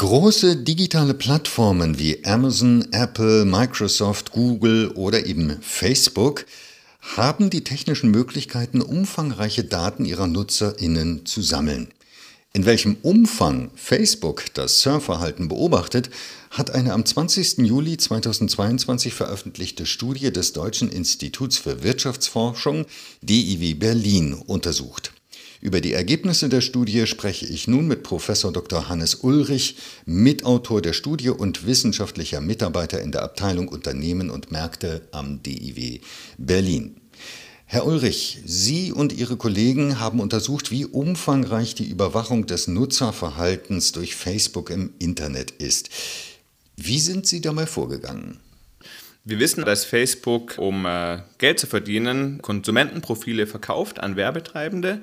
Große digitale Plattformen wie Amazon, Apple, Microsoft, Google oder eben Facebook haben die technischen Möglichkeiten, umfangreiche Daten ihrer Nutzerinnen zu sammeln. In welchem Umfang Facebook das Surfverhalten beobachtet, hat eine am 20. Juli 2022 veröffentlichte Studie des Deutschen Instituts für Wirtschaftsforschung DIW Berlin untersucht. Über die Ergebnisse der Studie spreche ich nun mit Professor Dr. Hannes Ulrich, Mitautor der Studie und wissenschaftlicher Mitarbeiter in der Abteilung Unternehmen und Märkte am DIW Berlin. Herr Ulrich, Sie und Ihre Kollegen haben untersucht, wie umfangreich die Überwachung des Nutzerverhaltens durch Facebook im Internet ist. Wie sind Sie dabei vorgegangen? Wir wissen, dass Facebook, um äh, Geld zu verdienen, Konsumentenprofile verkauft an Werbetreibende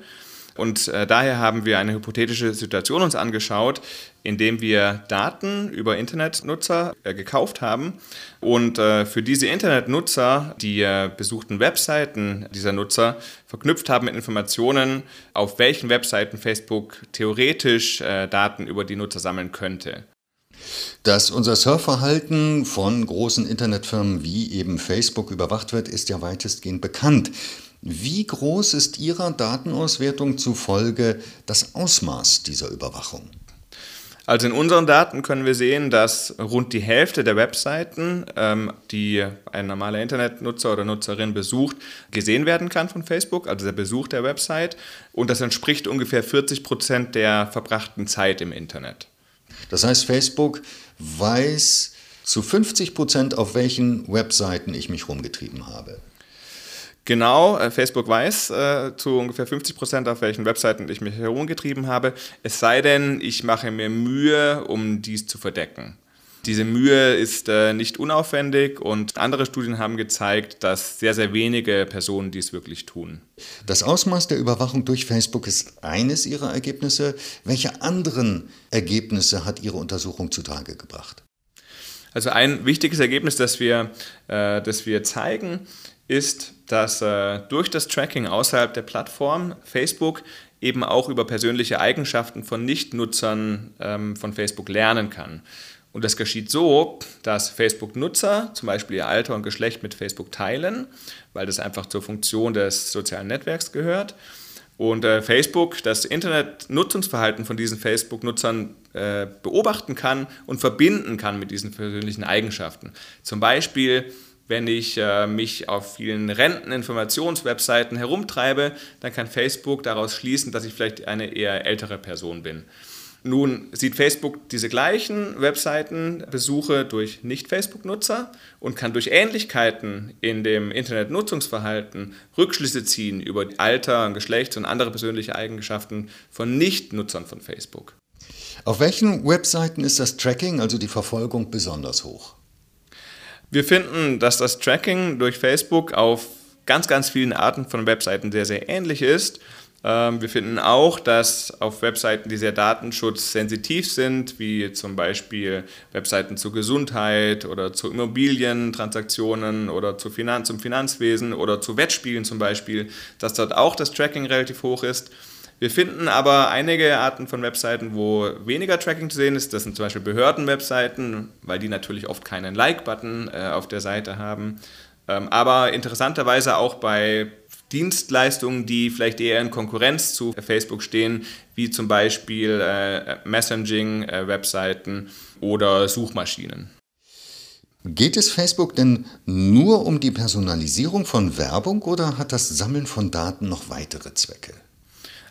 und äh, daher haben wir eine hypothetische Situation uns angeschaut, indem wir Daten über Internetnutzer äh, gekauft haben und äh, für diese Internetnutzer die äh, besuchten Webseiten dieser Nutzer verknüpft haben mit Informationen, auf welchen Webseiten Facebook theoretisch äh, Daten über die Nutzer sammeln könnte. Dass unser Surfverhalten von großen Internetfirmen wie eben Facebook überwacht wird, ist ja weitestgehend bekannt. Wie groß ist Ihrer Datenauswertung zufolge das Ausmaß dieser Überwachung? Also in unseren Daten können wir sehen, dass rund die Hälfte der Webseiten, ähm, die ein normaler Internetnutzer oder Nutzerin besucht, gesehen werden kann von Facebook, also der Besuch der Website. Und das entspricht ungefähr 40 Prozent der verbrachten Zeit im Internet. Das heißt, Facebook weiß zu 50 Prozent, auf welchen Webseiten ich mich rumgetrieben habe. Genau, äh, Facebook weiß äh, zu ungefähr 50 Prozent, auf welchen Webseiten ich mich herumgetrieben habe. Es sei denn, ich mache mir Mühe, um dies zu verdecken. Diese Mühe ist äh, nicht unaufwendig und andere Studien haben gezeigt, dass sehr, sehr wenige Personen dies wirklich tun. Das Ausmaß der Überwachung durch Facebook ist eines Ihrer Ergebnisse. Welche anderen Ergebnisse hat Ihre Untersuchung zutage gebracht? Also ein wichtiges Ergebnis, das wir, äh, das wir zeigen, ist, dass äh, durch das Tracking außerhalb der Plattform Facebook eben auch über persönliche Eigenschaften von Nichtnutzern ähm, von Facebook lernen kann. Und das geschieht so, dass Facebook-Nutzer zum Beispiel ihr Alter und Geschlecht mit Facebook teilen, weil das einfach zur Funktion des sozialen Netzwerks gehört. Und äh, Facebook das Internet-Nutzungsverhalten von diesen Facebook-Nutzern äh, beobachten kann und verbinden kann mit diesen persönlichen Eigenschaften. Zum Beispiel wenn ich äh, mich auf vielen Renteninformationswebseiten herumtreibe, dann kann Facebook daraus schließen, dass ich vielleicht eine eher ältere Person bin. Nun sieht Facebook diese gleichen Webseitenbesuche durch Nicht-Facebook-Nutzer und kann durch Ähnlichkeiten in dem Internetnutzungsverhalten Rückschlüsse ziehen über Alter, Geschlecht und andere persönliche Eigenschaften von Nicht-Nutzern von Facebook. Auf welchen Webseiten ist das Tracking, also die Verfolgung, besonders hoch? Wir finden, dass das Tracking durch Facebook auf ganz, ganz vielen Arten von Webseiten sehr, sehr ähnlich ist. Ähm, wir finden auch, dass auf Webseiten, die sehr datenschutzsensitiv sind, wie zum Beispiel Webseiten zur Gesundheit oder zu Immobilientransaktionen oder zu Finan zum Finanzwesen oder zu Wettspielen zum Beispiel, dass dort auch das Tracking relativ hoch ist. Wir finden aber einige Arten von Webseiten, wo weniger Tracking zu sehen ist. Das sind zum Beispiel Behördenwebseiten, weil die natürlich oft keinen Like-Button äh, auf der Seite haben. Ähm, aber interessanterweise auch bei Dienstleistungen, die vielleicht eher in Konkurrenz zu Facebook stehen, wie zum Beispiel äh, Messaging-Webseiten äh, oder Suchmaschinen. Geht es Facebook denn nur um die Personalisierung von Werbung oder hat das Sammeln von Daten noch weitere Zwecke?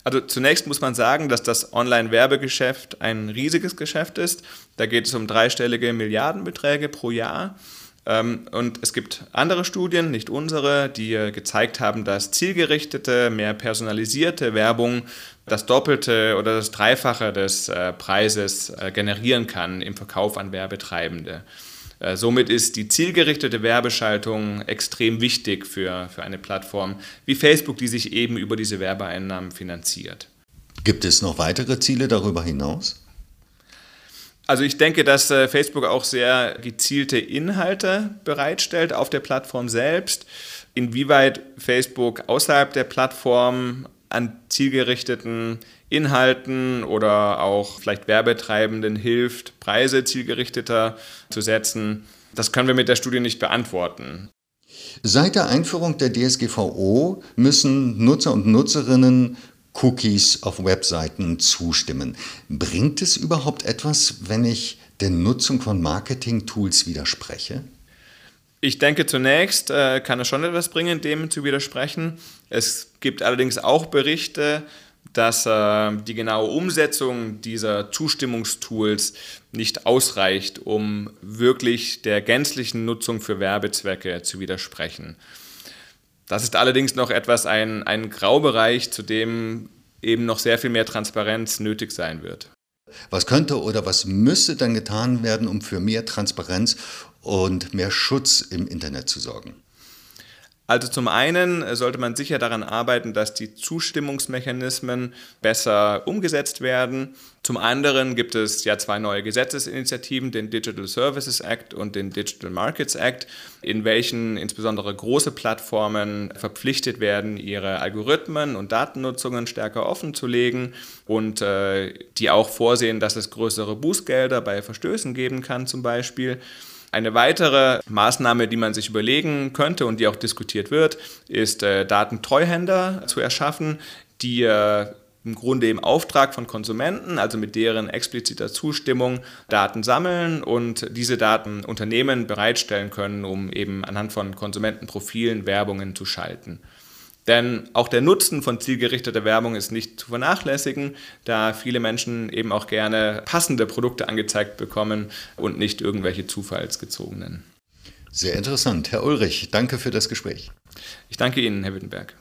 Also zunächst muss man sagen, dass das Online-Werbegeschäft ein riesiges Geschäft ist. Da geht es um dreistellige Milliardenbeträge pro Jahr. Ähm, und es gibt andere Studien, nicht unsere, die gezeigt haben, dass zielgerichtete, mehr personalisierte Werbung das Doppelte oder das Dreifache des äh, Preises äh, generieren kann im Verkauf an Werbetreibende. Äh, somit ist die zielgerichtete Werbeschaltung extrem wichtig für, für eine Plattform wie Facebook, die sich eben über diese Werbeeinnahmen finanziert. Gibt es noch weitere Ziele darüber hinaus? Also ich denke, dass äh, Facebook auch sehr gezielte Inhalte bereitstellt auf der Plattform selbst. Inwieweit Facebook außerhalb der Plattform an zielgerichteten Inhalten oder auch vielleicht Werbetreibenden hilft, Preise zielgerichteter zu setzen. Das können wir mit der Studie nicht beantworten. Seit der Einführung der DSGVO müssen Nutzer und Nutzerinnen Cookies auf Webseiten zustimmen. Bringt es überhaupt etwas, wenn ich der Nutzung von Marketing-Tools widerspreche? Ich denke, zunächst äh, kann es schon etwas bringen, dem zu widersprechen. Es gibt allerdings auch Berichte, dass äh, die genaue Umsetzung dieser Zustimmungstools nicht ausreicht, um wirklich der gänzlichen Nutzung für Werbezwecke zu widersprechen. Das ist allerdings noch etwas ein, ein Graubereich, zu dem eben noch sehr viel mehr Transparenz nötig sein wird. Was könnte oder was müsste dann getan werden, um für mehr Transparenz und mehr Schutz im Internet zu sorgen? Also zum einen sollte man sicher daran arbeiten, dass die Zustimmungsmechanismen besser umgesetzt werden. Zum anderen gibt es ja zwei neue Gesetzesinitiativen, den Digital Services Act und den Digital Markets Act, in welchen insbesondere große Plattformen verpflichtet werden, ihre Algorithmen und Datennutzungen stärker offen zu legen und äh, die auch vorsehen, dass es größere Bußgelder bei Verstößen geben kann zum Beispiel. Eine weitere Maßnahme, die man sich überlegen könnte und die auch diskutiert wird, ist äh, Datentreuhänder zu erschaffen, die äh, im Grunde im Auftrag von Konsumenten, also mit deren expliziter Zustimmung, Daten sammeln und diese Daten Unternehmen bereitstellen können, um eben anhand von Konsumentenprofilen Werbungen zu schalten. Denn auch der Nutzen von zielgerichteter Werbung ist nicht zu vernachlässigen, da viele Menschen eben auch gerne passende Produkte angezeigt bekommen und nicht irgendwelche zufallsgezogenen. Sehr interessant. Herr Ulrich, danke für das Gespräch. Ich danke Ihnen, Herr Wittenberg.